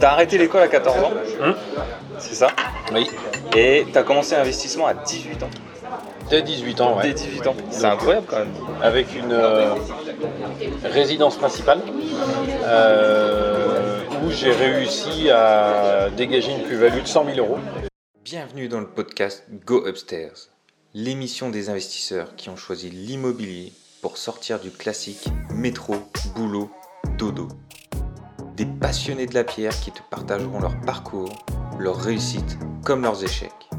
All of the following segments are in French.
T'as arrêté l'école à 14 ans, Hum c'est ça Oui. Et t'as commencé l'investissement à 18 ans. Dès 18 ans, ouais. Dès 18 ans. C'est incroyable quand même. Avec une euh, résidence principale euh, où j'ai réussi à dégager une plus-value de 100 000 euros. Bienvenue dans le podcast Go Upstairs, l'émission des investisseurs qui ont choisi l'immobilier pour sortir du classique métro, boulot, dodo. Des passionnés de la pierre qui te partageront leur parcours, leurs réussites comme leurs échecs.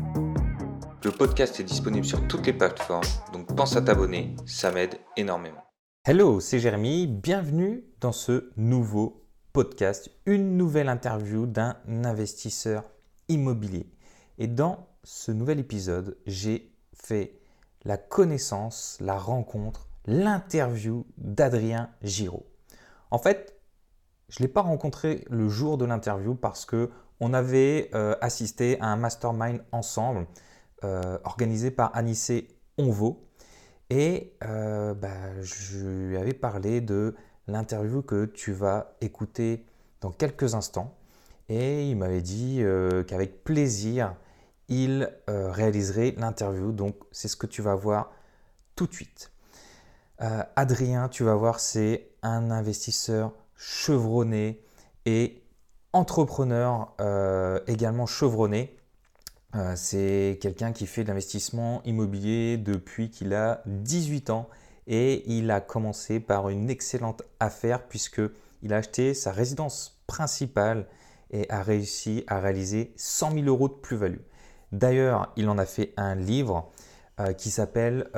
Le podcast est disponible sur toutes les plateformes, donc pense à t'abonner, ça m'aide énormément. Hello, c'est Jérémy, bienvenue dans ce nouveau podcast, une nouvelle interview d'un investisseur immobilier. Et dans ce nouvel épisode, j'ai fait la connaissance, la rencontre, l'interview d'Adrien Giraud. En fait, je ne l'ai pas rencontré le jour de l'interview parce que on avait euh, assisté à un mastermind ensemble euh, organisé par Anissé Onvo et euh, bah, je lui avais parlé de l'interview que tu vas écouter dans quelques instants. Et il m'avait dit qu'avec plaisir il réaliserait l'interview. Donc c'est ce que tu vas voir tout de suite. Adrien, tu vas voir, c'est un investisseur chevronné et entrepreneur euh, également chevronné. Euh, c'est quelqu'un qui fait de l'investissement immobilier depuis qu'il a 18 ans et il a commencé par une excellente affaire puisqu'il a acheté sa résidence principale et a réussi à réaliser 100 000 euros de plus-value. D'ailleurs, il en a fait un livre euh, qui s'appelle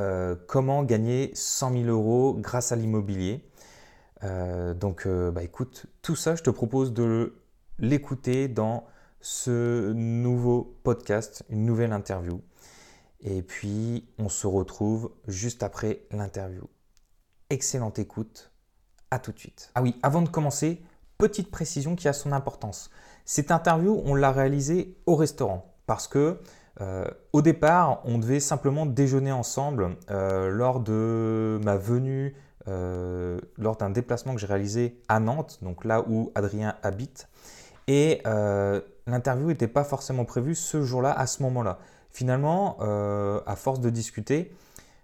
Comment gagner 100 000 euros grâce à l'immobilier. Donc, bah, écoute, tout ça, je te propose de l'écouter dans ce nouveau podcast, une nouvelle interview. Et puis, on se retrouve juste après l'interview. Excellente écoute. À tout de suite. Ah oui, avant de commencer, petite précision qui a son importance. Cette interview, on l'a réalisée au restaurant parce que euh, au départ, on devait simplement déjeuner ensemble euh, lors de ma venue, euh, lors d'un déplacement que j'ai réalisé à Nantes, donc là où Adrien habite. Et euh, l'interview n'était pas forcément prévue ce jour-là, à ce moment-là. Finalement, euh, à force de discuter,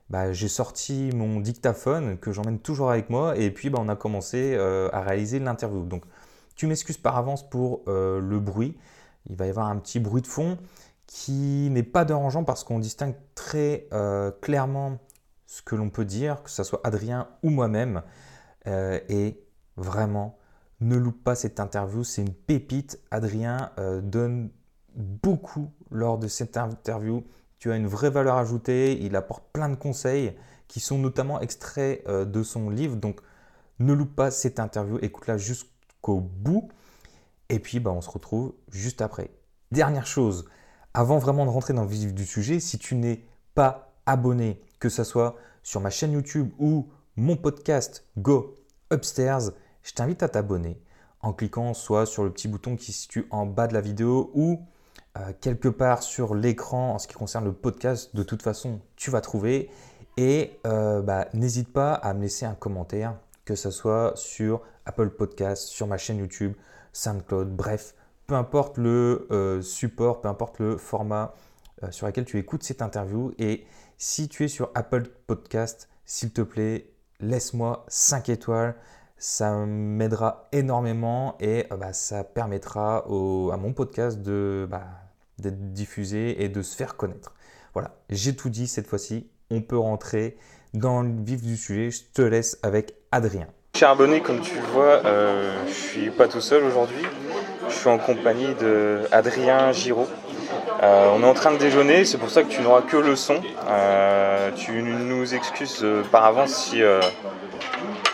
bah, j'ai sorti mon dictaphone que j'emmène toujours avec moi et puis bah, on a commencé à réaliser l'interview. Donc tu m'excuses par avance pour le bruit. Il va y avoir un petit bruit de fond qui n'est pas dérangeant parce qu'on distingue très clairement ce que l'on peut dire, que ce soit Adrien ou moi-même. et vraiment, ne loupe pas cette interview, c'est une pépite. Adrien euh, donne beaucoup lors de cette interview. Tu as une vraie valeur ajoutée, il apporte plein de conseils qui sont notamment extraits euh, de son livre. Donc ne loupe pas cette interview, écoute-la jusqu'au bout. Et puis bah, on se retrouve juste après. Dernière chose, avant vraiment de rentrer dans le vif du sujet, si tu n'es pas abonné, que ce soit sur ma chaîne YouTube ou mon podcast Go Upstairs, je t'invite à t'abonner en cliquant soit sur le petit bouton qui se situe en bas de la vidéo ou euh, quelque part sur l'écran en ce qui concerne le podcast. De toute façon, tu vas trouver. Et euh, bah, n'hésite pas à me laisser un commentaire, que ce soit sur Apple Podcast, sur ma chaîne YouTube, SoundCloud, bref, peu importe le euh, support, peu importe le format sur lequel tu écoutes cette interview. Et si tu es sur Apple Podcast, s'il te plaît, laisse-moi 5 étoiles ça m'aidera énormément et euh, bah, ça permettra à mon podcast bah, d'être diffusé et de se faire connaître. Voilà, j'ai tout dit cette fois-ci. On peut rentrer dans le vif du sujet. Je te laisse avec Adrien. Cher abonné, comme tu vois, euh, je suis pas tout seul aujourd'hui. Je suis en compagnie d'Adrien Giraud. Euh, on est en train de déjeuner, c'est pour ça que tu n'auras que le son. Euh, tu nous excuses par avance si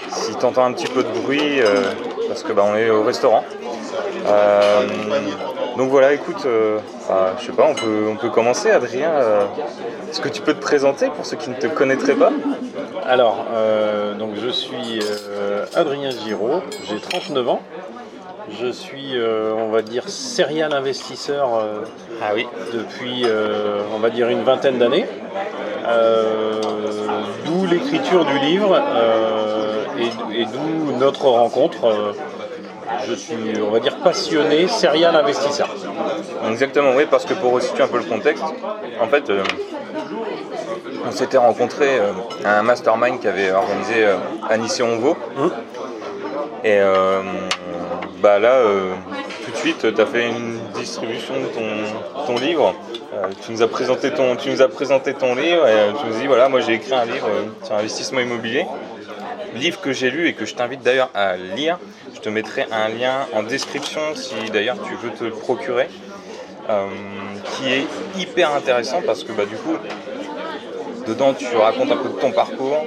si tu entends un petit peu de bruit, euh, parce que bah, on est au restaurant. Euh, donc voilà, écoute, euh, bah, je sais pas, on peut, on peut commencer. Adrien, est-ce que tu peux te présenter pour ceux qui ne te connaîtraient pas? Alors, donc je suis Adrien Giraud, j'ai 39 ans. Je suis, on va dire, serial investisseur ah oui. depuis, on va dire, une vingtaine d'années. D'où l'écriture du livre et, d'où notre rencontre. Euh, je suis, on va dire, passionné, serial investisseur. Exactement, oui, parce que pour resituer un peu le contexte, en fait, euh, on s'était rencontrés euh, à un mastermind qui avait organisé euh, et Onvo. Hum. Et euh, bah là, euh, tout de suite, tu as fait une distribution de ton, livre. Euh, tu, nous as présenté ton, tu nous as présenté ton livre et euh, tu nous dis voilà, moi j'ai écrit un livre sur l'investissement immobilier. Livre que j'ai lu et que je t'invite d'ailleurs à lire. Je te mettrai un lien en description si d'ailleurs tu veux te le procurer. Qui est hyper intéressant parce que bah, du coup, dedans tu racontes un peu de ton parcours,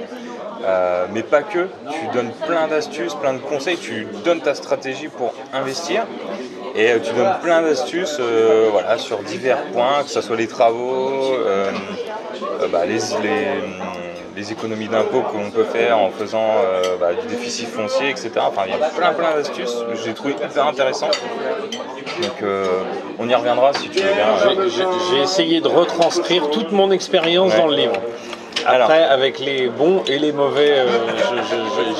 euh, mais pas que. Tu donnes plein d'astuces, plein de conseils, tu donnes ta stratégie pour investir. Et euh, tu donnes plein d'astuces euh, voilà, sur divers points, que ce soit les travaux, euh, bah, les, les, les économies d'impôts que l'on peut faire en faisant bah, du déficit foncier, etc. Enfin, il y a plein plein d'astuces, j'ai trouvé hyper intéressant. Donc on y reviendra si tu veux bien. J'ai- essayé de retranscrire toute mon expérience Ouais. dans le livre. Alors. Après, avec les bons et les mauvais, euh,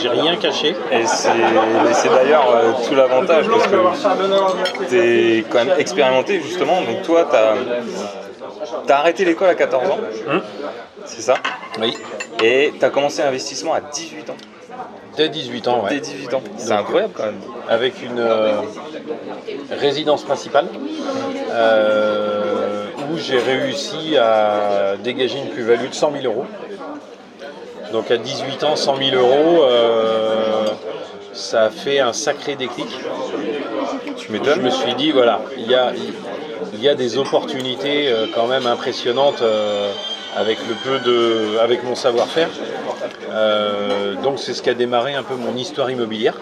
j'ai rien caché. Et c'est d'ailleurs euh, tout l'avantage parce que tu es quand même expérimenté justement. Donc toi, tu as, arrêté l'école à 14 ans, Hum. c'est ça? Oui. Et tu as commencé l'investissement à 18 ans. Dès 18 ans, Dès ouais. 18 ans. C'est incroyable quand même. Avec une euh, résidence principale euh, j'ai réussi à dégager une plus-value de 100 000 euros. Donc à 18 ans, 100 000 euros, euh, ça a fait un sacré déclic. Tu Je me suis dit, voilà, il y a, il y a des opportunités euh, quand même impressionnantes euh, avec le peu de, avec mon savoir-faire. Donc c'est ce qui a démarré un peu mon histoire immobilière.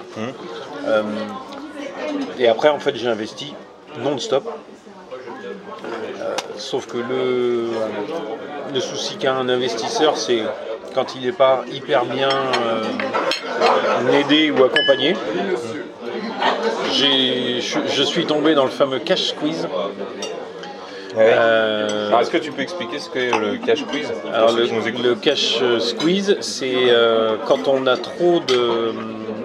Euh, et après, en fait, j'ai investi non-stop. Sauf que le, le souci qu'a un investisseur, c'est quand il n'est pas hyper bien euh, aidé ou accompagné. J'ai- Je, je suis tombé dans le fameux cash squeeze. Ouais. Euh, Est-ce que tu peux expliquer ce qu'est le cash pour alors le, cash squeeze, c'est euh, quand on a trop de...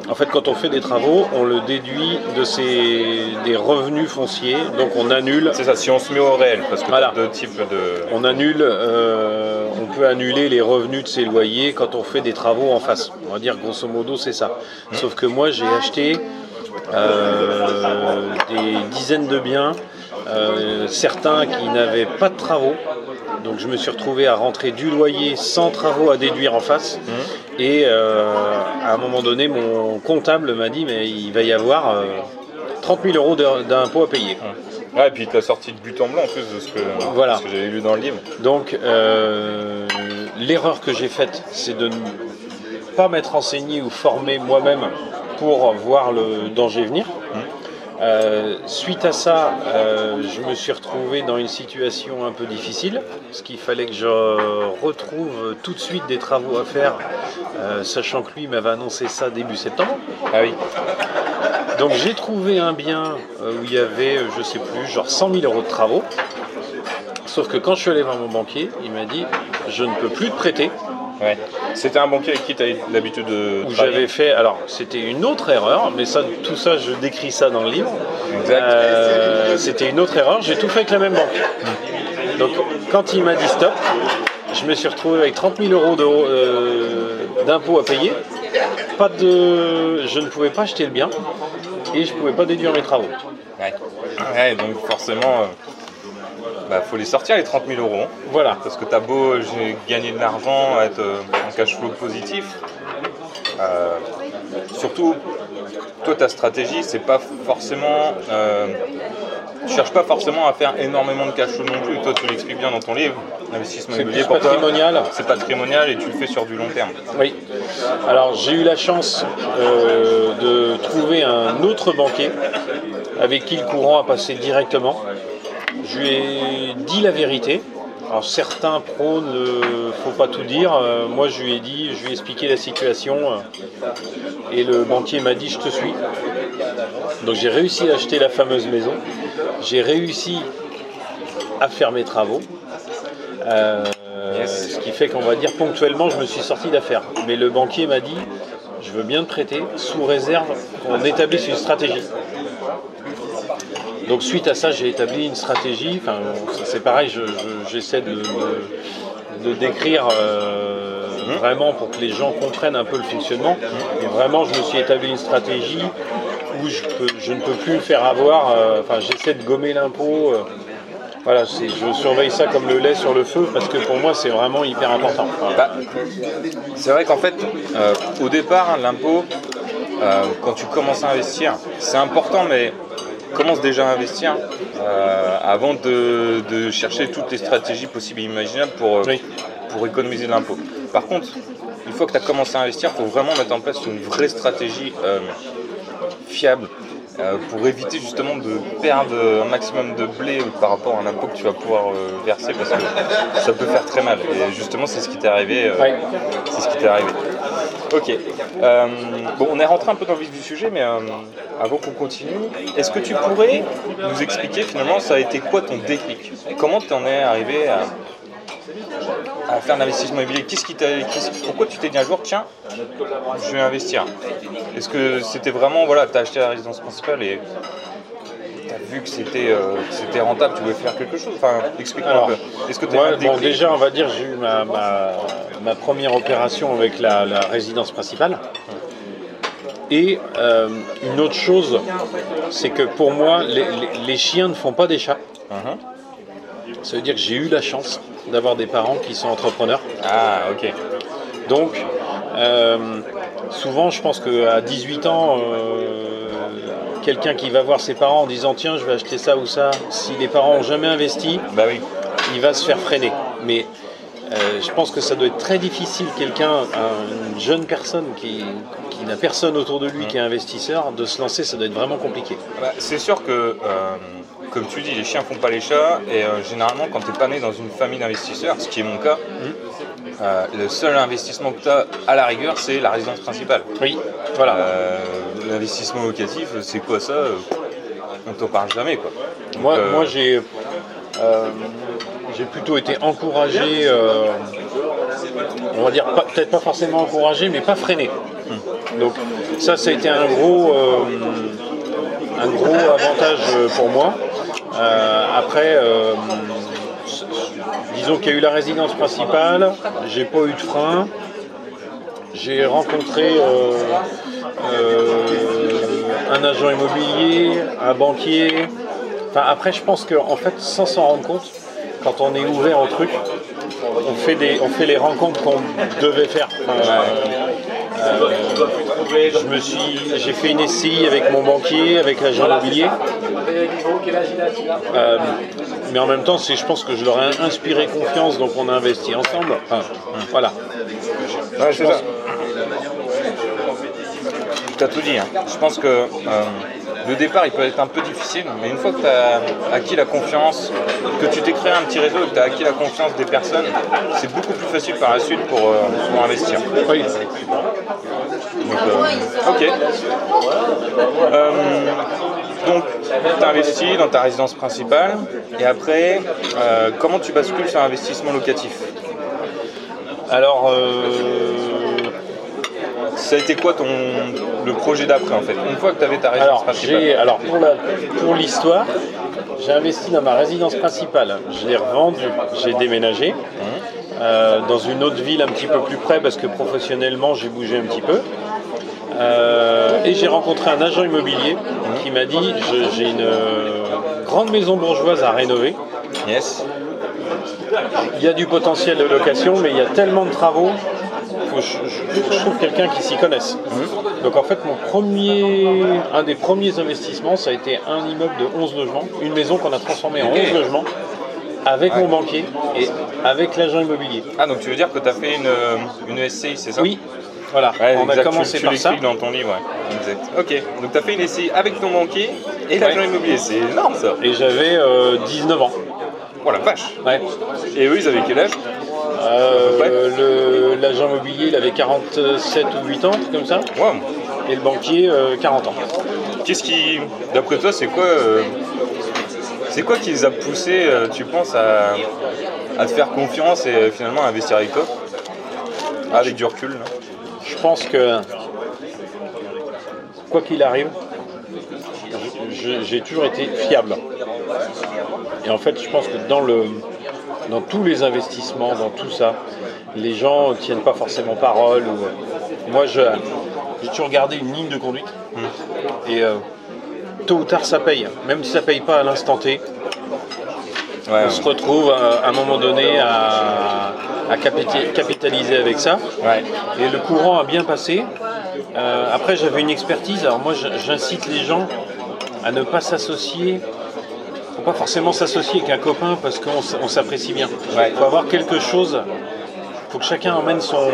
En fait, quand on fait des travaux, on le déduit de ses, des revenus fonciers, donc on annule C'est ça, si on se met au réel, parce que Voilà. deux types de. on annule, euh, on peut annuler les revenus de ses loyers quand on fait des travaux en face. On va dire grosso modo c'est ça. Sauf que moi j'ai acheté euh, des dizaines de biens, euh, certains qui n'avaient pas de travaux. Donc je me suis retrouvé à rentrer du loyer sans travaux à déduire en face. Et euh, à un moment donné, mon comptable m'a dit mais il va y avoir euh, 30 000 euros d'impôts à payer. Ouais, et puis tu as sorti de but en blanc en plus de ce que, Voilà. que j'avais lu dans le livre. Donc, euh, l'erreur que j'ai faite, c'est de ne pas m'être renseigné ou formé moi-même pour voir le danger venir. Euh, suite à ça, euh, je me suis retrouvé dans une situation un peu difficile, parce qu'il fallait que je retrouve tout de suite des travaux à faire, euh, sachant que lui m'avait annoncé ça début septembre. Ah oui. Donc j'ai trouvé un bien où il y avait, je sais plus, genre 100 000 euros de travaux. Sauf que quand je suis allé voir mon banquier, il m'a dit je ne peux plus te prêter. Ouais. C'était un banquier avec qui tu as l'habitude de Où j'avais fait, alors c'était une autre erreur, mais ça, tout ça je décris ça dans le livre. Exact. Euh, c'était une autre erreur, j'ai tout fait avec la même banque. Donc quand il m'a dit stop, je me suis retrouvé avec 30 000 euros euh, d'impôts à payer. Pas de, je ne pouvais pas acheter le bien et je ne pouvais pas déduire mes travaux. Ouais. Ouais, donc forcément, euh, bah, faut les sortir les 30 000 euros. hein. Voilà. Parce que t'as beau gagné de l'argent, être euh, en cash flow positif. euh, surtout, toi ta stratégie, c'est pas forcément. Euh, tu cherches pas forcément à faire énormément de cash flow non plus. Toi, tu l'expliques bien dans ton livre. L'investissement C'est immobilier pour patrimonial. c'est patrimonial et tu le fais sur du long terme. Oui. Alors j'ai eu la chance euh, de trouver un autre banquier avec qui le courant a passé directement. Je lui ai dit la vérité. Alors certains prônent ne faut pas tout dire. Euh, moi je lui ai dit, je lui ai expliqué la situation euh, et le banquier m'a dit je te suis. Donc j'ai réussi à acheter la fameuse maison. J'ai réussi à faire mes travaux. Euh, Yes. Ce qui fait qu'on va dire ponctuellement, je me suis sorti d'affaire. Mais le banquier m'a dit, je veux bien te prêter sous réserve qu'on établisse une stratégie. Donc suite à ça, j'ai établi une stratégie. Enfin, c'est pareil, je- je- j'essaie de, décrire euh, vraiment pour que les gens comprennent un peu le fonctionnement. Et vraiment, je me suis établi une stratégie où je, peux- je ne peux plus me faire avoir. euh, Enfin, j'essaie de gommer l'impôt. euh, voilà, je surveille ça comme le lait sur le feu parce que pour moi, c'est vraiment hyper important. Bah, c'est vrai qu'en fait, au départ, l'impôt, quand tu commences à investir, c'est important, mais commence déjà à investir euh, avant de, de chercher toutes les stratégies possibles et imaginables pour, euh, Oui. pour économiser de l'impôt. Par contre, une fois que tu as commencé à investir, il faut vraiment mettre en place une vraie stratégie euh, fiable euh, pour éviter justement de perdre un maximum de blé par rapport à un impôt que tu vas pouvoir euh, verser parce que ça peut faire très mal. Et justement, c'est ce qui t'est arrivé. euh, Ouais. c'est ce qui t'est arrivé. Ok. Bon, on est rentré un peu dans le vif du sujet, mais avant qu'on continue, est-ce que tu pourrais nous expliquer finalement ça a été quoi ton déclic Comment tu en es arrivé à, à faire l'investissement immobilier? Qu'est-ce qui t'a, qu'est-ce- Pourquoi tu t'es dit un jour, tiens, je vais investir? Est-ce que c'était vraiment, voilà, tu as acheté la résidence principale et tu as vu que c'était, euh, que c'était rentable, tu voulais faire quelque chose? Enfin, explique-moi un peu. Est-ce que Ouais, bon, déjà, on va dire, j'ai eu ma, ma- ma première opération avec la, la résidence principale. Et euh, une autre chose, c'est que pour moi, les, les- les chiens ne font pas des chats. Mhm. Ça veut dire que j'ai eu la chance d'avoir des parents qui sont entrepreneurs. Ah, ok. Donc, euh, souvent, je pense qu'à 18 ans, euh, quelqu'un qui va voir ses parents en disant Tiens, je vais acheter ça ou ça, si les parents n'ont jamais investi, Bah oui. il va se faire freiner. Mais euh, je pense que ça doit être très difficile, quelqu'un, un- une jeune personne qui, qui n'a personne autour de lui qui est investisseur, de se lancer, ça doit être vraiment compliqué. Bah, c'est sûr que, euh, comme tu dis, les chiens font pas les chats, et euh, généralement, quand tu n'es pas né dans une famille d'investisseurs, ce qui est mon cas, euh, le seul investissement que tu as à la rigueur, c'est la résidence principale. Oui, voilà. L'investissement locatif, c'est quoi ça On t'en parle jamais, quoi. Donc, Moi, moi j'ai j'ai plutôt été encouragé, euh, on va dire peut-être pas forcément encouragé, mais pas freiné. Donc ça, ça a été un gros, euh, un gros avantage pour moi. Euh, après, euh, disons qu'il y a eu la résidence principale, j'ai pas eu de frein. J'ai rencontré euh, euh, un agent immobilier, un banquier. Enfin, après, je pense qu'en fait, sans s'en rendre compte, quand on est ouvert au truc, on fait, des, on fait les rencontres qu'on devait faire. Euh, je me suis, j'ai fait une SCI avec mon banquier, avec l'agent immobilier. Euh, mais en même temps, c'est, je pense que je leur ai inspiré confiance, donc on a investi ensemble. Voilà. Ouais, c'est ça. Tu as tout dit. hein. Je pense que euh, le départ, il peut être un peu difficile, mais une fois que tu as acquis la confiance, que tu t'es créé un petit réseau et que tu as acquis la confiance des personnes, c'est beaucoup plus facile par la suite pour, euh, pour investir. Oui. Donc, euh, ok. Euh, donc, tu investis dans ta résidence principale, et après, euh, comment tu bascules sur l'investissement locatif? Alors, euh, Ça a été quoi ton, le projet d'après en fait Une fois que tu avais ta résidence alors, principale j'ai, alors pour, la- pour l'histoire, j'ai investi dans ma résidence principale. Je l'ai revendue, j'ai déménagé euh, dans une autre ville un petit peu plus près parce que professionnellement j'ai bougé un petit peu. Euh, et j'ai rencontré un agent immobilier qui m'a dit je- j'ai une euh, grande maison bourgeoise à rénover. Yes. Il y a du potentiel de location, mais il y a tellement de travaux faut je, trouve quelqu'un qui s'y connaisse. Donc en fait, mon premier, un des premiers investissements, ça a été un immeuble de 11 logements, une maison qu'on a transformée en 11 logements, avec mon banquier et avec l'agent immobilier. Ah donc tu veux dire que tu as fait une, euh, une SCI, c'est ça? Oui, voilà, Ouais, on a commencé tu, tu par ça. dans ton livre, ouais. Exact. Ok, donc tu as fait une SCI avec ton banquier et l'agent immobilier, c'est énorme ça Et j'avais euh, 19 ans. Oh la vache Ouais. Et eux, ils avaient quel âge? Euh, le- L'agent immobilier, il avait 47 ou 8 ans, comme ça, Wow. et le banquier, euh, 40 ans. Qu'est-ce qui, d'après toi, c'est quoi euh, C'est quoi qui les a poussés, euh, tu penses, à, à te faire confiance et euh, finalement à investir avec toi? Avec du recul, là. Je pense que quoi qu'il arrive, j'ai toujours été fiable. Et en fait, je pense que dans, le, dans tous les investissements, dans tout ça, les gens ne tiennent pas forcément parole. Ou, moi, je- j'ai toujours gardé une ligne de conduite. Et euh, tôt ou tard, ça paye. Même si ça paye pas à l'instant T, Ouais, on se retrouve euh, à un moment donné à, à capita- capitaliser avec ça. ouais. Et le courant a bien passé. Euh, après, j'avais une expertise. Alors moi, j'incite les gens à ne pas s'associer. Faut pas forcément s'associer avec un copain parce qu'on s'apprécie bien. Il Ouais. faut avoir quelque chose. faut que chacun emmène son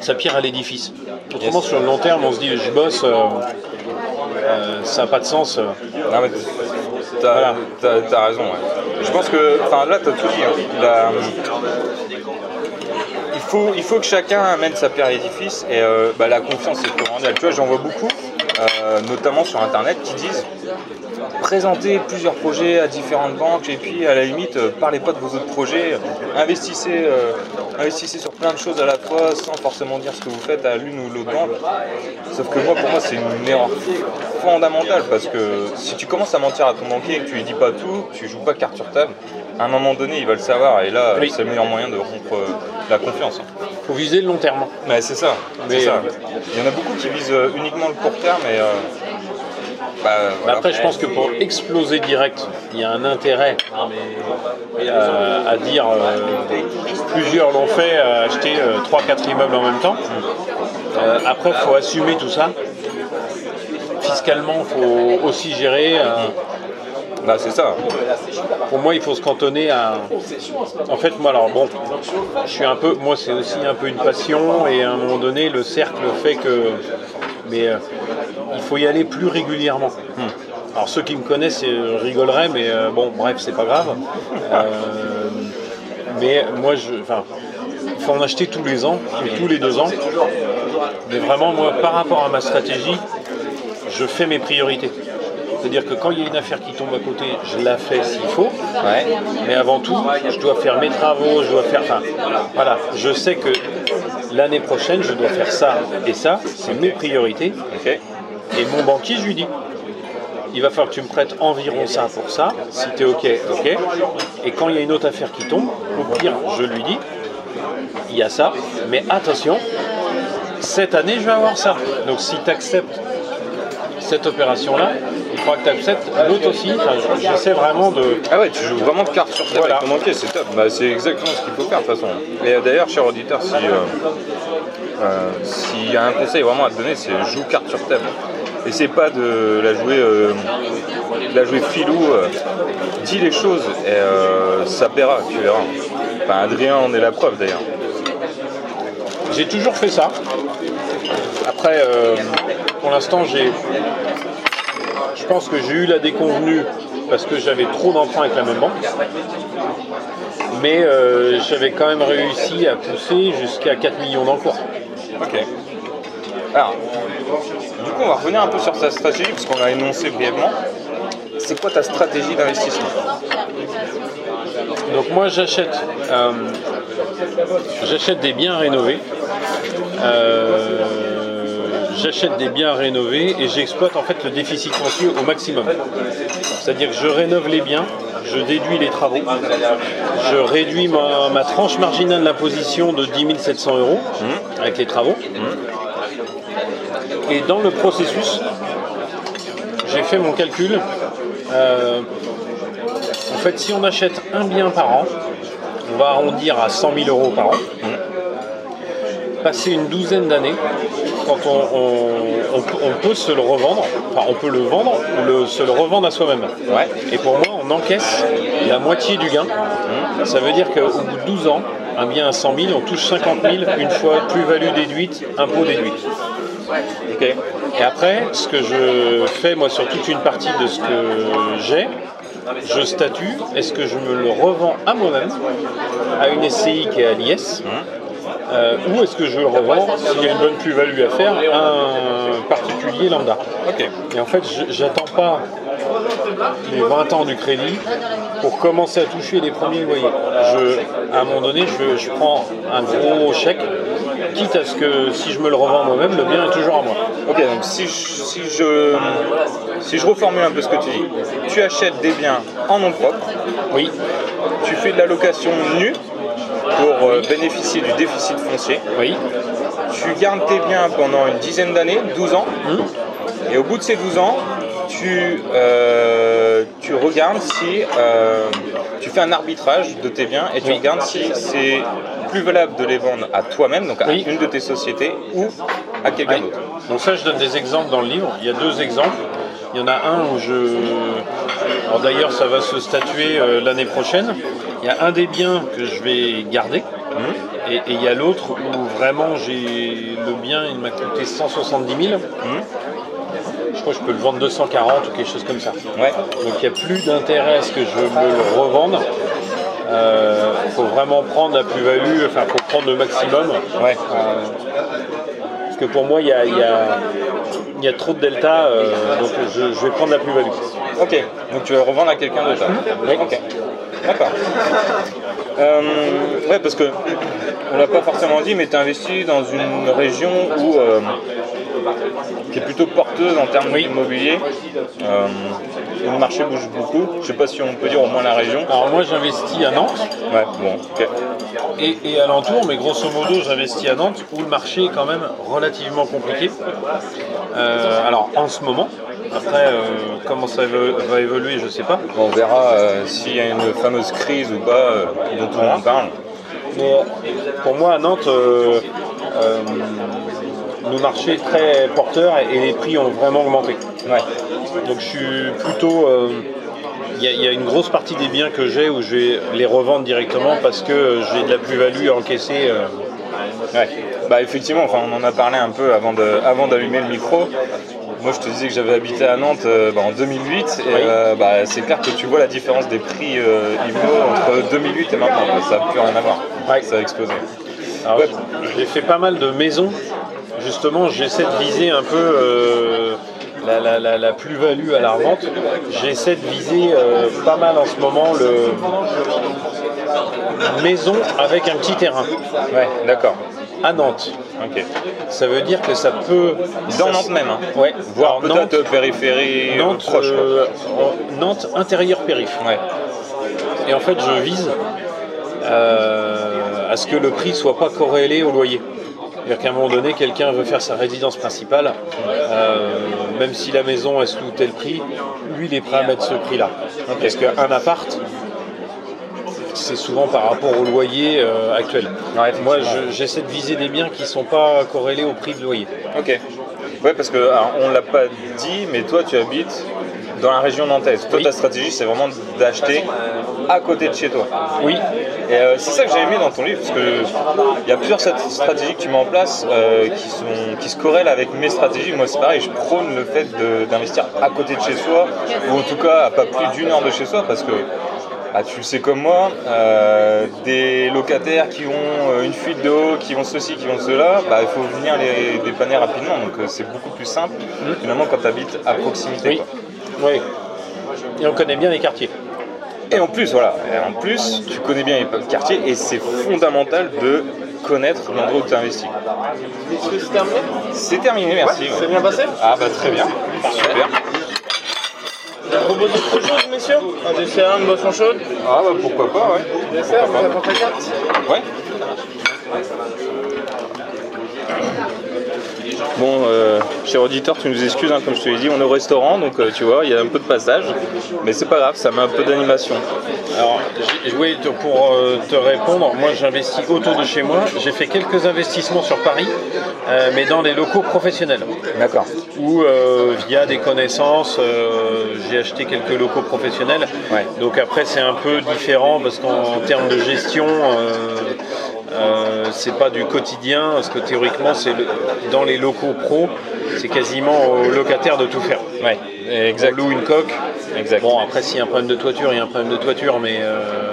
sa pierre à l'édifice. Autrement, sur le long terme, on se dit je bosse, euh, euh, ça n'a pas de sens. euh. Non, mais t'as, Voilà. raison. ouais. Je pense que, là, t'as tout dit. hein. La- il, faut, il faut que chacun amène sa pierre à l'édifice et bah, la confiance est primordiale. Tu vois, j'en vois beaucoup, euh, notamment sur Internet, qui disent présentez plusieurs projets à différentes banques et puis à la limite, euh, parlez pas de vos autres projets, investissez, euh, investissez sur plein de choses à la fois sans forcément dire ce que vous faites à l'une ou l'autre banque. Sauf que moi, pour moi, c'est une erreur fondamentale parce que si tu commences à mentir à ton banquier et que tu lui dis pas tout, tu joues pas carte sur table, à un moment donné, il va le savoir et là, Oui. c'est le meilleur moyen de rompre euh, la confiance. faut viser le long terme. Mais c'est ça, euh, Il y en a beaucoup qui visent euh, uniquement le court terme et bah, voilà. Après, je pense que pour exploser direct, il y a un intérêt euh, à dire euh, plusieurs l'ont fait, à acheter 3-4 immeubles en même temps. Après, il faut assumer tout ça. Fiscalement, il faut aussi gérer. Bah, c'est ça. pour moi, il faut se cantonner à. En fait, moi, alors bon, je suis un peu. Moi, c'est aussi un peu une passion, et à un moment donné, le cercle fait que. Mais euh, il faut y aller plus régulièrement. Alors, ceux qui me connaissent euh, rigoleraient, mais euh, bon, bref, c'est pas grave. Mais moi, je. Enfin, il faut en acheter tous les ans, ou tous les deux ans. Mais vraiment, moi, par rapport à ma stratégie, je fais mes priorités. C'est-à-dire que quand il y a une affaire qui tombe à côté, je la fais s'il faut. Ouais. Mais avant tout, je dois faire mes travaux, je dois faire. Enfin, voilà, je sais que l'année prochaine, je dois faire ça et ça, c'est mes priorités. Et mon banquier, je lui dis il va falloir que tu me prêtes environ ça pour ça. Si tu es OK, OK. Et quand il y a une autre affaire qui tombe, au pire, je lui dis il y a ça, mais attention, cette année, je vais avoir ça. Donc si tu acceptes cette opération-là, faudra que tu acceptes l'autre aussi. Enfin, j'essaie vraiment de. Ah ouais, tu joues vraiment de cartes sur table Voilà. avec ton banquier, c'est top. Bah, c'est exactement ce qu'il faut faire de toute façon. Et euh, d'ailleurs, cher auditeur, si, euh, euh, s'il y a un conseil vraiment à te donner, c'est joue carte sur table. Essaye pas de la jouer, euh, de la jouer filou. euh, dis les choses et ça paiera, tu verras. Enfin, Adrien en est la preuve d'ailleurs. J'ai toujours fait ça. Après, pour l'instant, j'ai. Je pense que j'ai eu la déconvenue parce que j'avais trop d'emprunts avec la même banque. Mais euh, j'avais quand même réussi à pousser jusqu'à 4 millions d'encours. Ok. Alors, du coup, on va revenir un peu sur ta stratégie, parce qu'on l'a énoncé brièvement. C'est quoi ta stratégie d'investissement? Donc moi j'achète euh, j'achète des biens rénovés. Euh, j'achète des biens rénovés et j'exploite en fait le déficit foncier au maximum. C'est-à-dire que je rénove les biens, je déduis les travaux, je réduis ma, tranche marginale d'imposition de 10 700 euros avec les travaux. Et dans le processus, j'ai fait mon calcul. Euh, en fait, si on achète un bien par an, on va arrondir à 100 000 euros par an. Passer une douzaine d'années, quand on, on- on peut- on peut se le revendre, enfin on peut le vendre ou le- se le revendre à soi-même. Ouais. Et pour moi, on encaisse la moitié du gain. Ça veut dire qu'au bout de 12 ans, un bien à 100 000, on touche 50 000 une fois plus-value déduite, impôt déduit. Et après, ce que je fais moi sur toute une partie de ce que j'ai, je statue, est-ce que je me le revends à moi-même, à une SCI qui est à l'IS, euh, ou est-ce que je le revends, s'il y a une bonne plus-value à faire, à un particulier lambda. Et en fait, je- j'attends pas les 20 ans du crédit pour commencer à toucher les premiers loyers. Je, à un moment donné, je, je prends un gros chèque quitte à ce que si je me le revends moi-même, le bien est toujours à moi. Ok, donc si je, si je, si je reformule un peu ce que tu dis, tu achètes des biens en nom propre, Oui, tu fais de la location nue pour euh, bénéficier du déficit foncier, oui, tu gardes tes biens pendant une dizaine d'années, 12 ans, et au bout de ces 12 ans, tu, euh, tu regardes si euh, tu fais un arbitrage de tes biens et tu Oui. regardes si c'est plus valable de les vendre à toi-même, donc à Oui. une de tes sociétés, ou à quelqu'un d'autre. Donc ça, je donne des exemples dans le livre. Il y a deux exemples. Il y en a un où je... Alors d'ailleurs, ça va se statuer euh, l'année prochaine. Il y a un des biens que je vais garder. Et, et il y a l'autre où vraiment j'ai le bien, il m'a coûté 170 000. Je crois que je peux le vendre 240 ou quelque chose comme ça. Ouais. Donc il n'y a plus d'intérêt à ce que je me le revende. Il faut vraiment prendre la plus-value, enfin faut prendre le maximum. Ouais. Parce que pour moi, il y a, il y a- il y a trop de delta, euh, donc je, je vais prendre la plus-value. Ok, donc tu vas revendre à quelqu'un d'autre. Oui. Ok, d'accord. Euh, ouais, parce que on l'a pas forcément dit, mais tu investi dans une région où euh, qui est plutôt porteuse en termes Oui. d'immobilier. Euh, le marché bouge beaucoup. Je sais pas si on peut dire au moins la région. Alors moi, j'investis à Nantes Ouais, bon, ok. et, et alentour, mais grosso modo, j'investis à Nantes où le marché est quand même relativement compliqué. Euh, alors en ce moment, après, euh, comment ça va évoluer, je sais pas. On verra euh, s'il y a une fameuse crise ou pas euh, dont tout le monde parle. Mais pour moi, à Nantes, euh, euh, le marché est très porteur et, et les prix ont vraiment augmenté. Ouais. Donc je suis plutôt. euh, Il y, a- il y a une grosse partie des biens que j'ai où je vais les revendre directement parce que j'ai de la plus-value à encaisser. euh. Ouais. Bah effectivement, enfin, on en a parlé un peu avant de, avant d'allumer le micro. Moi, je te disais que j'avais habité à Nantes euh, bah, en 2008, et euh, bah, c'est clair que tu vois la différence des prix euh, IMO entre 2008 et maintenant. Ça n'a plus rien à voir. Ouais. Ça a explosé. Alors, Ouais. J'ai fait pas mal de maisons. Justement, j'essaie de viser un peu euh, la, la- la- la plus-value à la revente. J'essaie de viser pas mal en ce moment le maison avec un petit terrain Ouais, d'accord. À Nantes. Ok. Ça veut dire que ça peut. Dans ça- Nantes même. Hein. Ouais, Voire Nantes, périphérie euh, Nantes, proche. euh, Nantes intérieur périph. Ouais. Et en fait, je vise euh, à ce que le prix soit pas corrélé au loyer. C'est-à-dire qu'à un moment donné, quelqu'un veut faire sa résidence principale, euh, même si la maison est sous tel prix, lui, il est prêt à mettre ce prix-là. Parce qu'un appart, c'est souvent par rapport au loyer euh, actuel. Ouais, Moi, je- j'essaie de viser des biens qui ne sont pas corrélés au prix de loyer. Ok. Ouais, parce que alors, on l'a pas dit, mais toi, tu habites dans la région nantaise. Toi, Oui. ta stratégie, c'est vraiment d'acheter à côté de chez toi. Oui, Et euh, c'est ça que j'ai aimé dans ton livre, parce que il y a plusieurs strat- stratégies que tu mets en place euh, qui, sont, qui se corrèlent avec mes stratégies. Moi, c'est pareil, je prône le fait d'investir à côté de chez soi, ou en tout cas à pas plus d'une heure de chez soi, parce que bah, tu le sais comme moi, euh, des locataires qui ont euh, une fuite d'eau, qui ont ceci, qui ont cela, bah, il faut venir les dépanner rapidement. Donc euh, c'est beaucoup plus simple finalement quand tu habites à proximité. oui, quoi. oui. Et on connaît bien les quartiers. Et en plus, voilà, et en plus, tu connais bien les quartiers et c'est fondamental de connaître l'endroit où tu investis. Est-ce que c'est terminé? C'est terminé, merci. ouais. C'est bien passé? Ah bah très bien, super. Je propose autre chose, messieurs? Un dessert, une boisson chaude? Ah bah pourquoi pas, ouais. Dessert, vous apportez la carte Ouais. Bon, euh, cher auditeur, tu nous excuses, hein, comme je te l'ai dit, on est au restaurant, donc euh, tu vois, il y a un peu de passage, mais c'est pas grave, ça met un peu d'animation. Alors, oui, pour euh, te répondre, moi j'investis autour de chez moi. J'ai fait quelques investissements sur Paris, euh, mais dans les locaux professionnels. D'accord. Ou euh, via des connaissances, euh, j'ai acheté quelques locaux professionnels. Ouais. Donc après c'est un peu différent parce qu'en termes de gestion, euh, c'est pas du quotidien, parce que théoriquement c'est le- dans les locaux pro, c'est quasiment au locataire de tout faire. Ouais, On loue une coque. Exact. Bon, après, s'il y a un problème de toiture, il y a un problème de toiture, mais euh,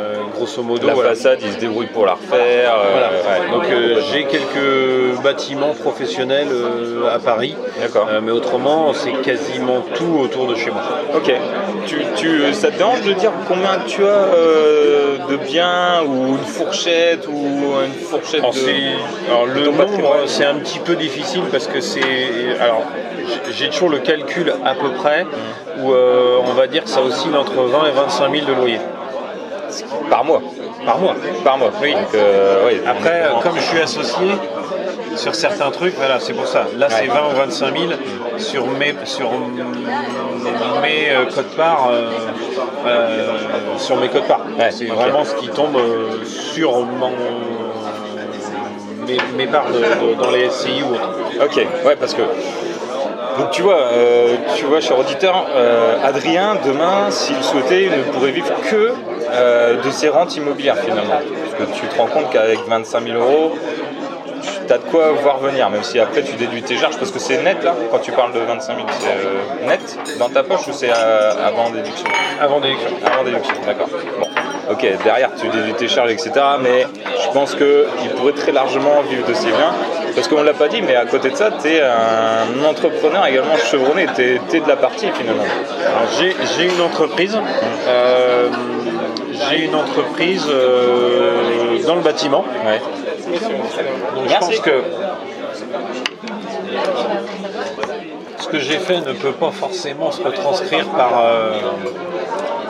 grosso modo, La voilà. façade, ils se débrouillent pour la refaire. euh, Voilà. ouais. Donc euh, j'ai quelques bâtiments professionnels euh, à Paris, D'accord. Euh, mais autrement c'est quasiment tout autour de chez moi. Ok. Tu, tu, ça te dérange de dire combien tu as euh, de biens ou une fourchette ou une fourchette Alors, de... c'est- alors, le nombre c'est un petit peu difficile parce que c'est alors j'ai- j'ai toujours le calcul à peu près où euh, on va dire que ça oscille entre 20 et 25 000 de loyer par mois par mois. Par mois. Oui. Donc, euh, oui, Après, euh, comme je suis associé sur certains trucs, voilà, c'est pour ça. Là, c'est Ouais. 20 ou 25 000 sur mes, sur mes euh, codes-parts, euh, euh, sur mes codes-parts. Ouais, c'est vraiment ce qui tombe euh, sur mon, mes, mes parts de- de- dans les SCI ou autres. Ok, ouais, parce que. Donc tu vois, euh, tu vois, cher auditeur, euh, Adrien, demain, s'il souhaitait, ne pourrait vivre que euh, de ses rentes immobilières finalement. Parce que tu te rends compte qu'avec 25 000 euros, tu as de quoi voir venir, même si après tu déduis tes charges, parce que c'est net là, quand tu parles de 25 000, c'est euh, net dans ta poche ou c'est euh, avant déduction? Avant d'élection. Avant déduction, d'accord. Bon, ok, derrière tu déduis tes charges, etc. Mais je pense qu'il pourrait très largement vivre de ses biens. Parce qu'on ne l'a pas dit, mais à côté de ça, tu es un entrepreneur également chevronné, tu es, de la partie finalement. Alors, j'ai, j'ai une entreprise. euh, j'ai une entreprise euh, dans le bâtiment. Ouais. Donc je pense que ce que j'ai fait ne peut pas forcément se retranscrire par euh,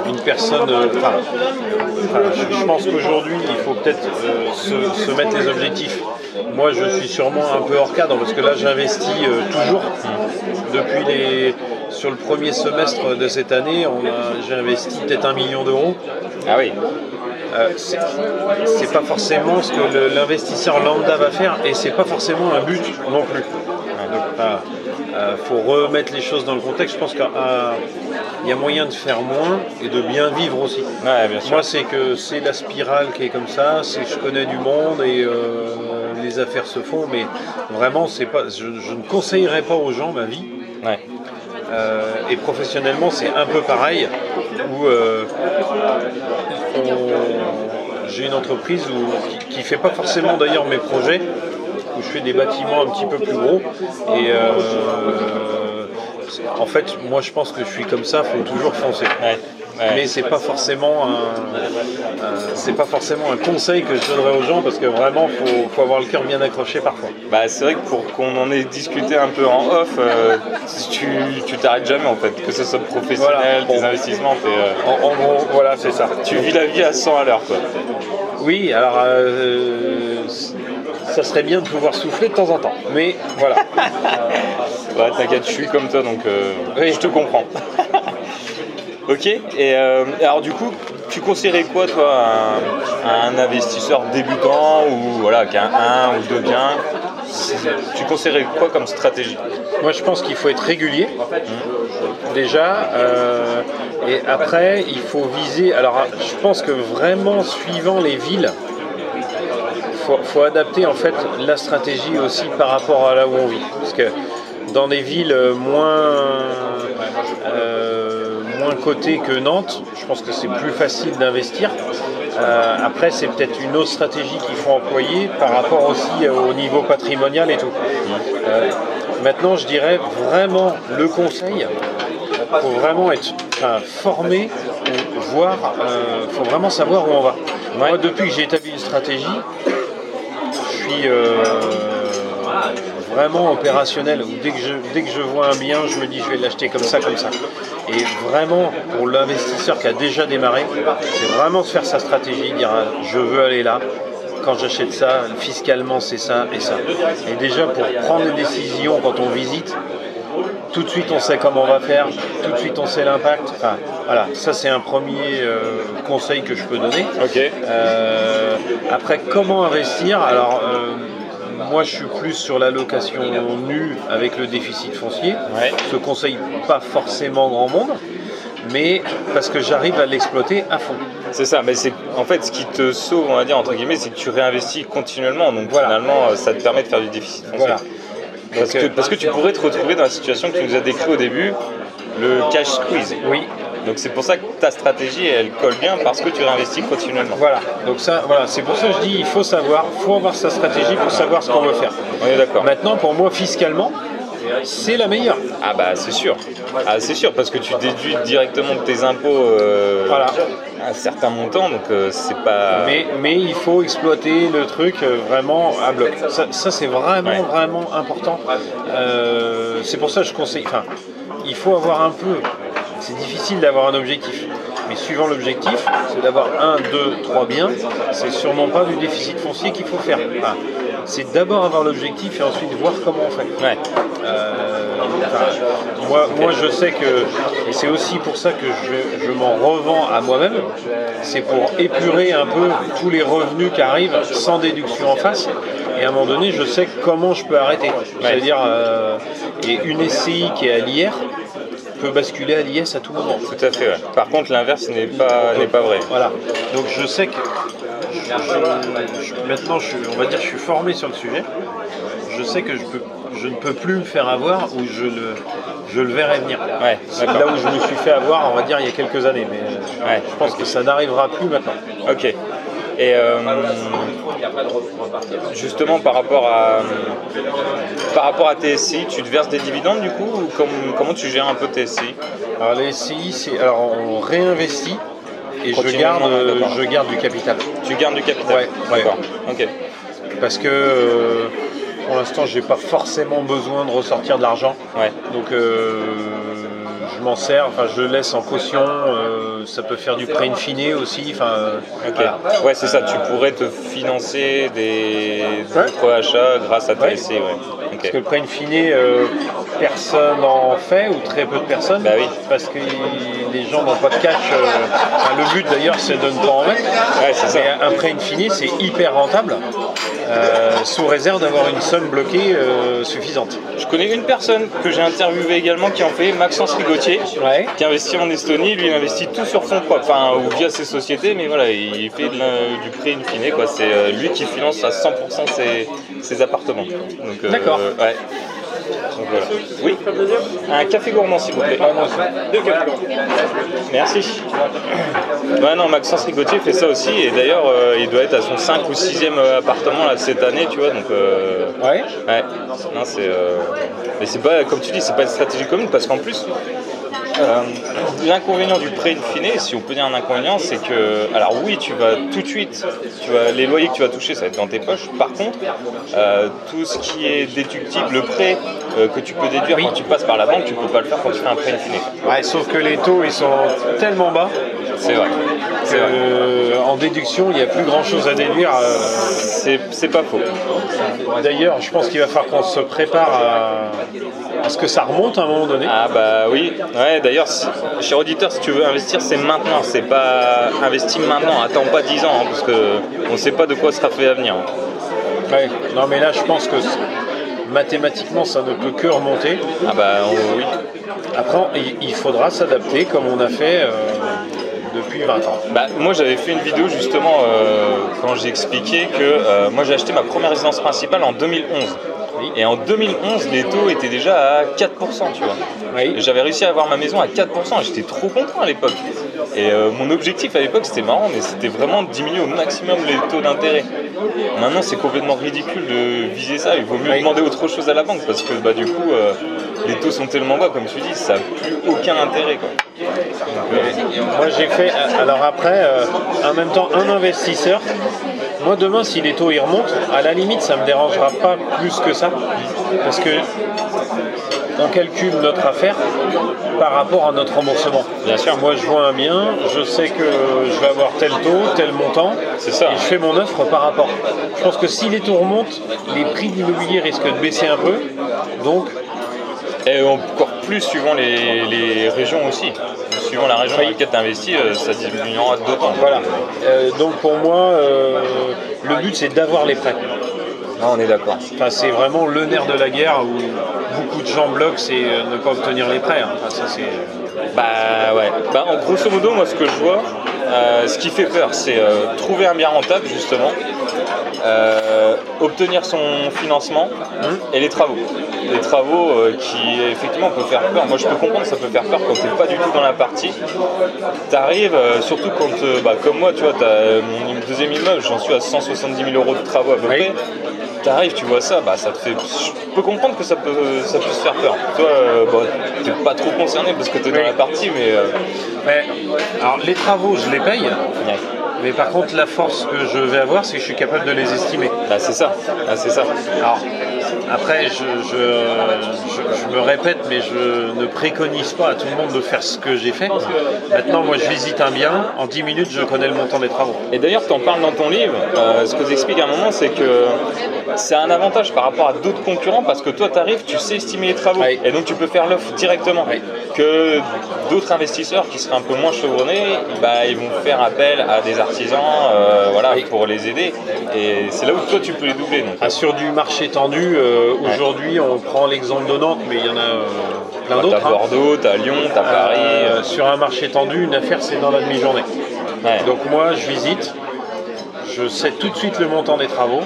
une personne. euh, enfin, enfin, je, je pense qu'aujourd'hui, il faut peut-être euh, se, se mettre les objectifs. Moi, je suis sûrement un peu hors cadre parce que là, j'investis euh, toujours. Depuis les. Sur le premier semestre de cette année, j'ai investi peut-être un million d'euros. Ah oui. Euh, c'est pas forcément ce que l'investisseur lambda va faire et c'est pas forcément un but non plus. Donc, voilà. Euh, faut remettre les choses dans le contexte. Je pense qu'il y a moyen de faire moins et de bien vivre aussi. Ouais, bien sûr. Moi, c'est que c'est la spirale qui est comme ça. C'est je connais du monde et euh, les affaires se font, mais vraiment, c'est pas. Je, je ne conseillerais pas aux gens ma vie. Ouais. Euh, et professionnellement, c'est un peu pareil, où euh, j'ai une entreprise qui ne fait pas forcément d'ailleurs mes projets, où je fais des bâtiments un petit peu plus gros. Et euh, en fait, moi je pense que je suis comme ça, il faut toujours foncer. Ouais. Mais c'est pas forcément un, un- c'est pas forcément un conseil que je donnerais aux gens parce que vraiment faut, faut avoir le cœur bien accroché parfois. Bah, c'est vrai que pour qu'on en ait discuté un peu en off, euh, tu tu t'arrêtes jamais en fait, que ce soit professionnel, Voilà. tes Bon. investissements, t'es, euh, En, en gros, voilà, c'est ça. tu vis la vie à 100 à l'heure quoi. Oui, alors euh, ça serait bien de pouvoir souffler de temps en temps. Mais voilà. T'inquiète, je suis comme toi donc euh, Oui. je te comprends. ok, et euh, alors du coup, tu conseillerais quoi toi à un, à un investisseur débutant ou voilà, qui a un ou deux biens Tu conseillerais quoi comme stratégie? Moi, je pense qu'il faut être régulier, déjà. euh, et après, il faut viser. Alors, je pense que vraiment, suivant les villes, faut, faut adapter en fait la stratégie aussi par rapport à là où on vit. Parce que dans des villes moins, euh, moins cotées que Nantes, je pense que c'est plus facile d'investir. Euh, après, c'est peut-être une autre stratégie qu'il faut employer par rapport aussi au niveau patrimonial et tout. Euh, maintenant, je dirais vraiment le conseil, faut vraiment être enfin, formé voir, euh, faut vraiment savoir où on va. Moi, depuis que j'ai établi une stratégie, je suis euh, vraiment opérationnel. où Dès que, je, dès que je vois un bien, je me dis je vais l'acheter comme ça, comme ça. Et vraiment, pour l'investisseur qui a déjà démarré, c'est vraiment de faire sa stratégie, dire je veux aller là. Quand j'achète ça, fiscalement c'est ça et ça. Et déjà pour prendre des décisions quand on visite, tout de suite on sait comment on va faire, tout de suite on sait l'impact. Enfin, voilà, ça c'est un premier euh, conseil que je peux donner. Euh, après, comment investir? Alors, euh, moi je suis plus sur la location nue avec le déficit foncier. Ouais. Je conseille pas forcément grand monde, mais parce que j'arrive à l'exploiter à fond. C'est ça, mais c'est en fait ce qui te sauve, on va dire entre guillemets, c'est que tu réinvestis continuellement. Donc Voilà. finalement, euh, ça te permet de faire du déficit foncier. Voilà. Parce, que, euh, parce que tu pourrais te retrouver dans la situation que tu nous as décrit au début, le cash squeeze. Oui, Donc c'est pour ça que ta stratégie, elle colle bien parce que tu réinvestis continuellement. Voilà, donc ça, voilà, c'est pour ça que je dis il faut savoir, il faut avoir sa stratégie pour savoir ce qu'on veut faire. On est d'accord. Maintenant, pour moi, fiscalement, c'est la meilleure. Ah bah c'est sûr. Ah c'est sûr parce que tu déduis directement de tes impôts euh, Voilà. un certain montant, donc euh, c'est pas. Mais, mais il faut exploiter le truc euh, vraiment à bloc. Ça, ça, c'est vraiment, Ouais. vraiment important. Euh, c'est pour ça que je conseille. Enfin, il faut avoir un peu. C'est difficile d'avoir un objectif. Mais suivant l'objectif, c'est d'avoir un, deux, trois biens. C'est sûrement pas du déficit foncier qu'il faut faire. C'est d'abord avoir l'objectif et ensuite voir comment on fait. Ouais. Euh, enfin, moi, moi, je sais que, et c'est aussi pour ça que je, je m'en revends à moi-même, c'est pour épurer un peu tous les revenus qui arrivent sans déduction en face. Et à un moment donné, je sais comment je peux arrêter. C'est-à-dire, euh, et une SCI qui est à l'IR peut basculer à l'IS à tout moment. Tout à fait. ouais. Par contre, l'inverse n'est pas n'est pas vrai. Voilà. Donc je sais que je- je- maintenant, je, suis- on va dire, je suis formé sur le sujet. Je sais que je, peux, je ne peux plus me faire avoir ou je le, je le verrai venir. Ouais, là où je me suis fait avoir, on va dire, il y a quelques années. Mais euh, Ouais, je pense que ça n'arrivera plus maintenant. Ok. Et euh, justement par rapport à par rapport à TSI, tu te verses des dividendes du coup ou comme- comment tu gères un peu TSI Alors les SCI, c'est alors on réinvestit et je garde, euh, je garde du capital. Tu gardes du capital Ouais, ouais. D'accord. Ok. Parce que euh, pour l'instant, j'ai pas forcément besoin de ressortir de l'argent. Ouais. Donc euh, je m'en sers, enfin je le laisse en caution, euh, ça peut faire du prêt in fine aussi. Enfin, euh, Ok. voilà. Ouais, c'est ça. Tu pourrais te financer des d'autres achats grâce à Ouais. TSI. Ouais. Ok. Parce que le prêt in fine, euh, personne en fait, ou très peu de personnes, Bah oui. parce que les gens n'ont pas de cash. euh, enfin, le but d'ailleurs, c'est de ne pas en mettre. Ouais, c'est ça. Mais un prêt in fine, c'est hyper rentable, euh, sous réserve d'avoir une somme bloquée euh, suffisante. Je connais une personne que j'ai interviewée également qui en fait, Maxence Rigotier, Ouais. qui investit en Estonie. Lui, il investit tout sur fonds propres, enfin, ou via ses sociétés, mais voilà, il fait de la- du prêt in fine, quoi. C'est euh, lui qui finance à 100% ses, ses appartements. Donc, D'accord. Ouais. Donc, voilà. Oui, un café gourmand, s'il vous plaît. Deux cafés gourmands. Merci. Ouais, non, Maxence Rigotier fait ça aussi, et d'ailleurs, euh, il doit être à son 5 ou 6e appartement là, cette année, tu vois, donc. euh, Ouais. Ouais, non, c'est. euh, Mais c'est pas, comme tu dis, c'est pas une stratégie commune parce qu'en plus, euh, l'inconvénient du prêt in fine, si on peut dire un inconvénient, c'est que. Alors oui, tu vas tout de suite, tu vas, les loyers que tu vas toucher, ça va être dans tes poches. Par contre, euh, tout ce qui est déductible, le prêt euh, que tu peux déduire quand tu passes par la banque, tu peux pas le faire quand tu fais un prêt in fine. Ouais, sauf que les taux ils sont tellement bas C'est vrai. que C'est vrai. euh, en déduction il n'y a plus grand chose à déduire. euh. C'est c'est pas faux. D'ailleurs, je pense qu'il va falloir qu'on se prépare à, à ce que ça remonte à un moment donné. Ah bah oui, ouais d'ailleurs, cher auditeur, si tu veux investir, c'est maintenant, c'est pas investi maintenant, attends pas 10 ans, hein, parce que on sait pas de quoi sera fait l'avenir. hein. Ouais. Non, mais là, je pense que mathématiquement, ça ne peut que remonter. Ah bah on- oui. Après, il, il faudra s'adapter comme on a fait euh, depuis 20 ans. Bah, moi j'avais fait une vidéo justement euh, quand j'ai expliqué que euh, moi j'ai acheté ma première résidence principale en 2011. Oui. Et en 2011, les taux étaient déjà à 4%, tu vois. Oui. J'avais réussi à avoir ma maison à 4%, et j'étais trop content à l'époque. Et euh, mon objectif à l'époque, c'était marrant, mais c'était vraiment de diminuer au maximum les taux d'intérêt. Maintenant, c'est complètement ridicule de viser ça. Il vaut mieux Oui. demander autre chose à la banque parce que bah, du coup, euh, les taux sont tellement bas, comme tu dis, ça n'a plus aucun intérêt. Quoi. Moi, j'ai fait, alors après, euh, en même temps, un investisseur. Moi, demain, si les taux ils remontent, à la limite, ça me dérangera pas plus que ça. Parce que on calcule notre affaire par rapport à notre remboursement? Bien sûr. Moi, je vois un bien, je sais que je vais avoir tel taux, tel montant. C'est ça. Et je fais mon offre par rapport. Je pense que si les taux remontent, les prix de l'immobilier risquent de baisser un peu. Donc, Et encore plus suivant les, les régions aussi. Suivant la région dans laquelle tu investis, euh, ça diminuera d'autant. voilà. Euh, donc, pour moi, euh, le but, c'est d'avoir les prêts. on est d'accord. Enfin, c'est vraiment le nerf de la guerre où beaucoup de gens bloquent, c'est ne pas obtenir les prêts. hein. Enfin, ça, c'est... Bah ouais. Bah, en grosso modo, moi ce que je vois, Euh, ce qui fait peur, c'est euh, trouver un bien rentable, justement, euh, obtenir son financement et les travaux. Les travaux qui, effectivement, peuvent faire peur. Moi, je peux comprendre que ça peut faire peur quand tu n'es pas du tout dans la partie. Tu arrives, surtout quand, bah, comme moi, tu vois, tu as mon deuxième immeuble, j'en suis à 170 000 euros de travaux à peu Oui. près. T'arrives, tu vois ça, bah ça te fait. Je peux comprendre que ça peut, ça faire peur. Toi, bah, t'es pas trop concerné parce que t'es dans Oui. la partie, mais. Mais, alors les travaux, je les paye. ouais. Mais par contre, la force que je vais avoir, c'est que je suis capable de les estimer. Bah, c'est ça. Ah, c'est ça. Alors, après, je, je, je- je me répète, mais je ne préconise pas à tout le monde de faire ce que j'ai fait. Maintenant, moi, je visite un bien, en 10 minutes, je connais le montant des travaux. Et d'ailleurs, tu en parles dans ton livre. euh, ce que tu expliques à un moment, c'est que c'est un avantage par rapport à d'autres concurrents parce que toi, tu arrives, tu sais estimer les travaux. Oui. Et donc, tu peux faire l'offre directement. Oui. Que d'autres investisseurs qui seraient un peu moins chevronnés, bah, ils vont faire appel à des artisans euh, voilà, Oui. pour les aider. Et c'est là où toi, tu peux les doubler. Donc, Ah, sur du marché tendu, euh, aujourd'hui, on prend l'exemple de Nantes, mais il y en a euh, plein Bah, d'autres. T'as hein. Bordeaux, t'as Lyon, t'as Paris. Sur un marché tendu, une affaire, c'est dans la demi-journée. ouais. Donc moi, je visite, je sais tout de suite le montant des travaux,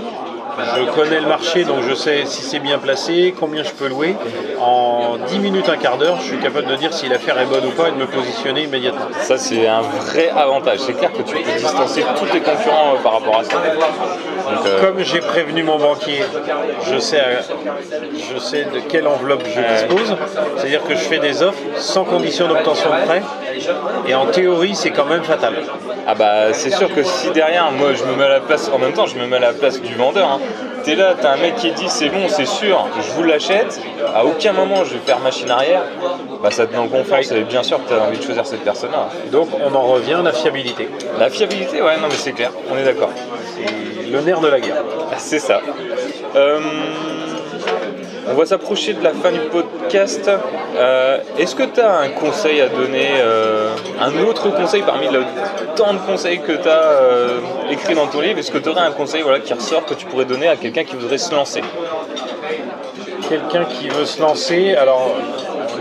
je connais le marché, donc je sais si c'est bien placé, combien je peux louer. En 10 minutes, un quart d'heure, je suis capable de dire si l'affaire est bonne ou pas et de me positionner immédiatement. Ça, c'est un vrai avantage. C'est clair que tu peux distancer tous tes concurrents euh, par rapport à ça. Donc, euh, Comme j'ai prévenu mon banquier, je sais, à- je sais de quelle enveloppe je dispose. C'est-à-dire que je fais des offres sans condition d'obtention de prêt. Et en théorie, c'est quand même fatal. Ah bah c'est sûr que si derrière moi je me mets à la place, en même temps je me mets à la place du vendeur, hein. T'es là, t'as un mec qui dit c'est bon, c'est sûr, je vous l'achète, à aucun moment je vais faire machine arrière, bah ça te en confiance et bien sûr que t'as envie de choisir cette personne-là. Donc on en revient à la fiabilité. La fiabilité, ouais, non mais c'est clair, on est d'accord. C'est le nerf de la guerre. C'est ça. Euh, on va s'approcher de la fin du podcast. Euh, Est-ce que tu as un conseil à donner, euh, un autre conseil parmi le tant de conseils que tu as écrit dans ton livre? Est-ce que tu aurais un conseil voilà, qui ressort que tu pourrais donner à quelqu'un qui voudrait se lancer? Quelqu'un qui veut se lancer, alors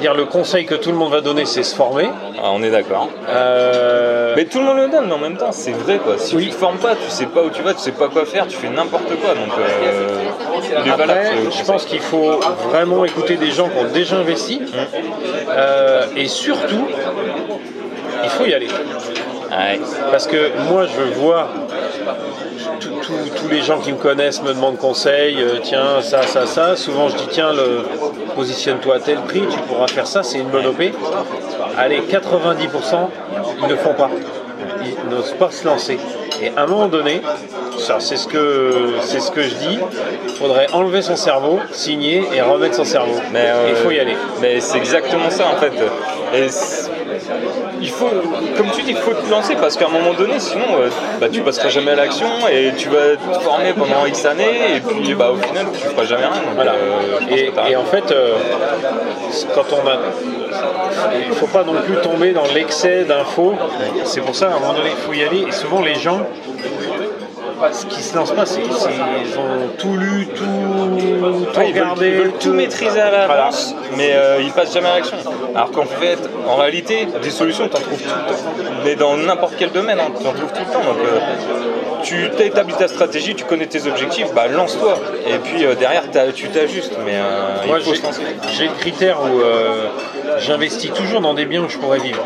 dire le conseil que tout le monde va donner, c'est se former. Ah, On est d'accord. Euh, Mais tout le monde le donne, mais en même temps, c'est vrai quoi. Si Oui. tu te formes pas, tu sais pas où tu vas, tu sais pas quoi faire, tu fais n'importe quoi. Donc, euh, il est valable, Après, ce je pense qu'il faut vraiment écouter des gens qui ont déjà investi. Euh, et surtout, il faut y aller. Ouais. Parce que moi, je vois tous les gens qui me connaissent me demandent conseil, euh, tiens, ça, ça, ça. Souvent, je dis, tiens, le, positionne-toi à tel prix, tu pourras faire ça, c'est une bonne OP. Allez, 90%, ils ne font pas. Ils n'osent pas se lancer. Et à un moment donné, ça, c'est ce que c'est ce que je dis. Il faudrait enlever son cerveau, signer et remettre son cerveau. Mais euh, il faut y aller. Mais c'est exactement ça en fait. Et il faut, comme tu dis, il faut te lancer parce qu'à un moment donné, sinon, euh, bah, tu passeras jamais à l'action et tu vas te former pendant X années et puis bah, au final, tu feras jamais rien. Donc, Voilà. euh, Et, et en fait, euh, quand on a. Il ne faut pas non plus tomber dans l'excès d'infos. C'est pour ça, à un moment donné, il faut y aller. Et souvent, les gens, ce qui se lancent pas, c'est c'est- ils ont tout lu, tout, tout Ouais, ils veulent, regardé. ils veulent tout maîtriser à l'avance, mais euh, ils passent jamais à l'action. Alors qu'en fait, en réalité, des solutions, tu en trouves tout le temps. Mais dans n'importe quel domaine, tu en trouves tout le temps. Donc, euh, tu t'as établi ta stratégie, tu connais tes objectifs, bah lance-toi. Et puis euh, derrière, tu t'ajustes. Mais euh, Moi, il faut j'ai se lancer. j'ai le critère où euh, j'investis toujours dans des biens où je pourrais vivre.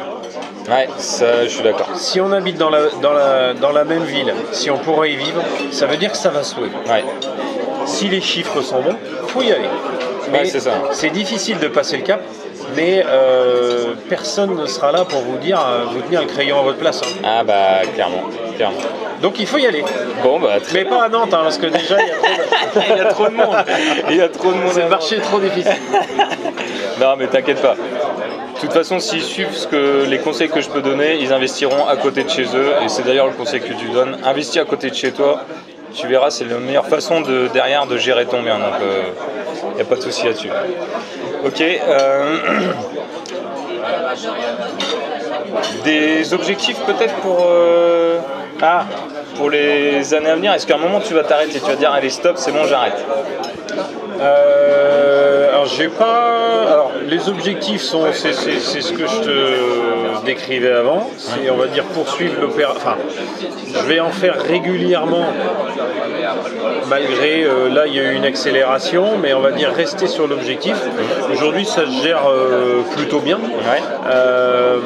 Ouais, ça, je suis d'accord. Si on habite dans la, dans, la, dans la même ville, si on pourrait y vivre, ça veut dire que ça va se louer. Ouais. Si les chiffres sont bons, faut y aller. Mais Ouais, c'est ça. c'est difficile de passer le cap, mais euh, personne ne sera là pour vous dire, euh, vous tenir le crayon à votre place. hein. Ah bah clairement, clairement. Donc il faut y aller. Bon bah très Mais pas à Nantes, hein, parce que déjà il y a trop de- monde. Il y a trop de monde. c'est marché trop difficile. Non, mais t'inquiète pas. De toute façon, s'ils suivent ce que, les conseils que je peux donner, ils investiront à côté de chez eux. Et c'est d'ailleurs le conseil que tu donnes. Investis à côté de chez toi. Tu verras, c'est la meilleure façon de, derrière de gérer ton bien. Donc, il n'y a pas de souci là-dessus. Ok. euh, des objectifs peut-être pour, euh, Ah, pour les années à venir? Est-ce qu'à un moment tu vas t'arrêter? Tu vas dire, allez, stop, c'est bon, j'arrête. euh, j'ai pas. Alors les objectifs sont, c'est ce que je te décrivais avant. C'est on va dire poursuivre l'opération. Enfin, je vais en faire régulièrement. Malgré euh, là, il y a eu une accélération, mais on va dire rester sur l'objectif. Aujourd'hui, ça se gère euh, plutôt bien. Euh,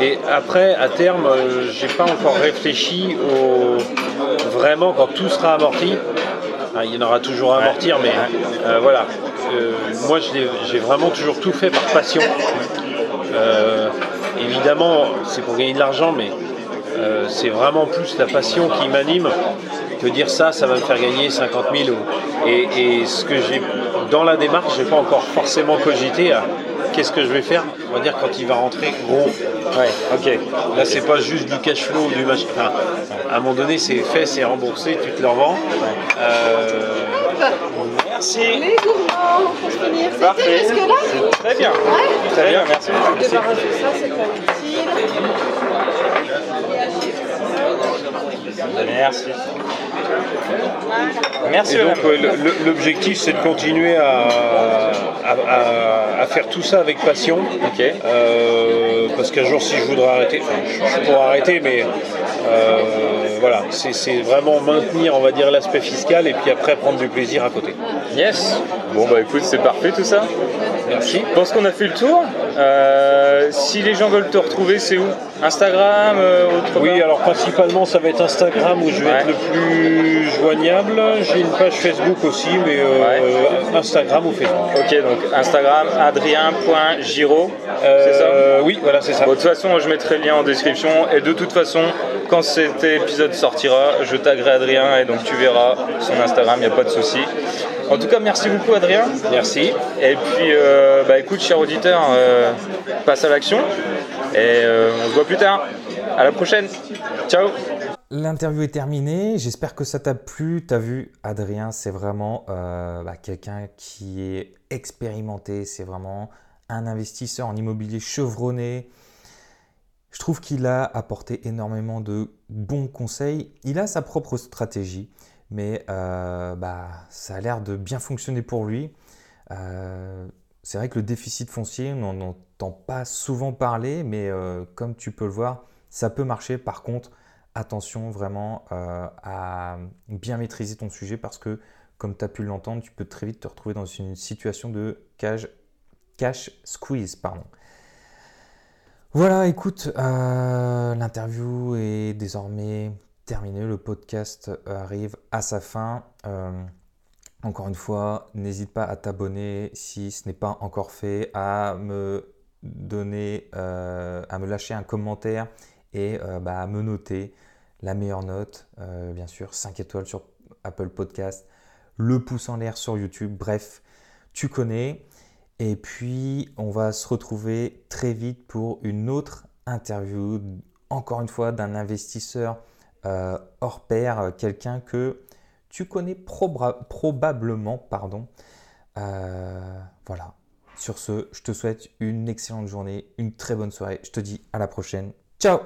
et après, à terme, j'ai pas encore réfléchi au vraiment quand tout sera amorti Hein, il y en aura toujours à amortir, mais euh, voilà. Euh, moi, j'ai vraiment toujours tout fait par passion. Euh, évidemment, c'est pour gagner de l'argent, mais c'est vraiment plus la passion qui m'anime que dire ça, ça va me faire gagner 50 000. Et, ce que j'ai dans la démarche, j'ai pas encore forcément cogité à qu'est-ce que je vais faire On va dire quand il va rentrer gros. Ouais, ok. Là, c'est pas juste du cash flow, du machin. Enfin, à un moment donné, c'est fait, c'est remboursé, tu te le revends. Euh, merci. Les gourmands, pour finir. C'était jusque-là Très bien. Ouais. Très bien, merci ça, c'est pas utile. Merci. Merci. Et donc, l'objectif, c'est de continuer à, à- faire tout ça avec passion. Euh, parce qu'un jour, si je voudrais arrêter, je pourrais arrêter, mais euh, voilà, c'est c'est vraiment maintenir, on va dire, l'aspect fiscal et puis après prendre du plaisir à côté. Yes. Bon bah écoute, c'est parfait tout ça. Merci. Je pense qu'on a fait le tour. Euh, si les gens veulent te retrouver, c'est où Instagram, euh, autre Oui, part alors principalement, ça va être Instagram où je vais Ouais. être le plus joignable. J'ai une page Facebook aussi, mais euh, Instagram ou Facebook. Ok, donc Instagram, adrien.giro, c'est ça Oui, voilà, c'est ça. Bon, de toute façon, je mettrai le lien en description. Et de toute façon, quand cet épisode sortira, je taguerai Adrien et donc tu verras son Instagram, il n'y a pas de souci. En tout cas, merci beaucoup Adrien. Merci. Et puis, euh, bah écoute, cher auditeur, euh, passe à l'action. Et euh, on se voit plus tard. À la prochaine. Ciao. L'interview est terminée. J'espère que ça t'a plu. T'as vu, Adrien, c'est vraiment euh, bah, quelqu'un qui est expérimenté. C'est vraiment un investisseur en immobilier chevronné. Je trouve qu'il a apporté énormément de bons conseils. Il a sa propre stratégie, mais euh, bah, ça a l'air de bien fonctionner pour lui. Euh, c'est vrai que le déficit foncier, on n'en entend pas souvent parler, mais euh, comme tu peux le voir, ça peut marcher. Par contre, attention vraiment à bien maîtriser ton sujet parce que, comme tu as pu l'entendre, tu peux très vite te retrouver dans une situation de cash squeeze. Pardon. Voilà, écoute, l'interview est désormais terminée. Le podcast arrive à sa fin. Euh, encore une fois, n'hésite pas à t'abonner si ce n'est pas encore fait, à me donner, euh, à me lâcher un commentaire et euh, bah, à me noter la meilleure note, euh, bien sûr, 5 étoiles sur Apple Podcast, le pouce en l'air sur YouTube, bref, tu connais. Et puis, on va se retrouver très vite pour une autre interview, encore une fois, d'un investisseur euh, hors pair, quelqu'un que tu connais probablement. Pardon. Euh, voilà. Sur ce, je te souhaite une excellente journée, une très bonne soirée. Je te dis à la prochaine. Ciao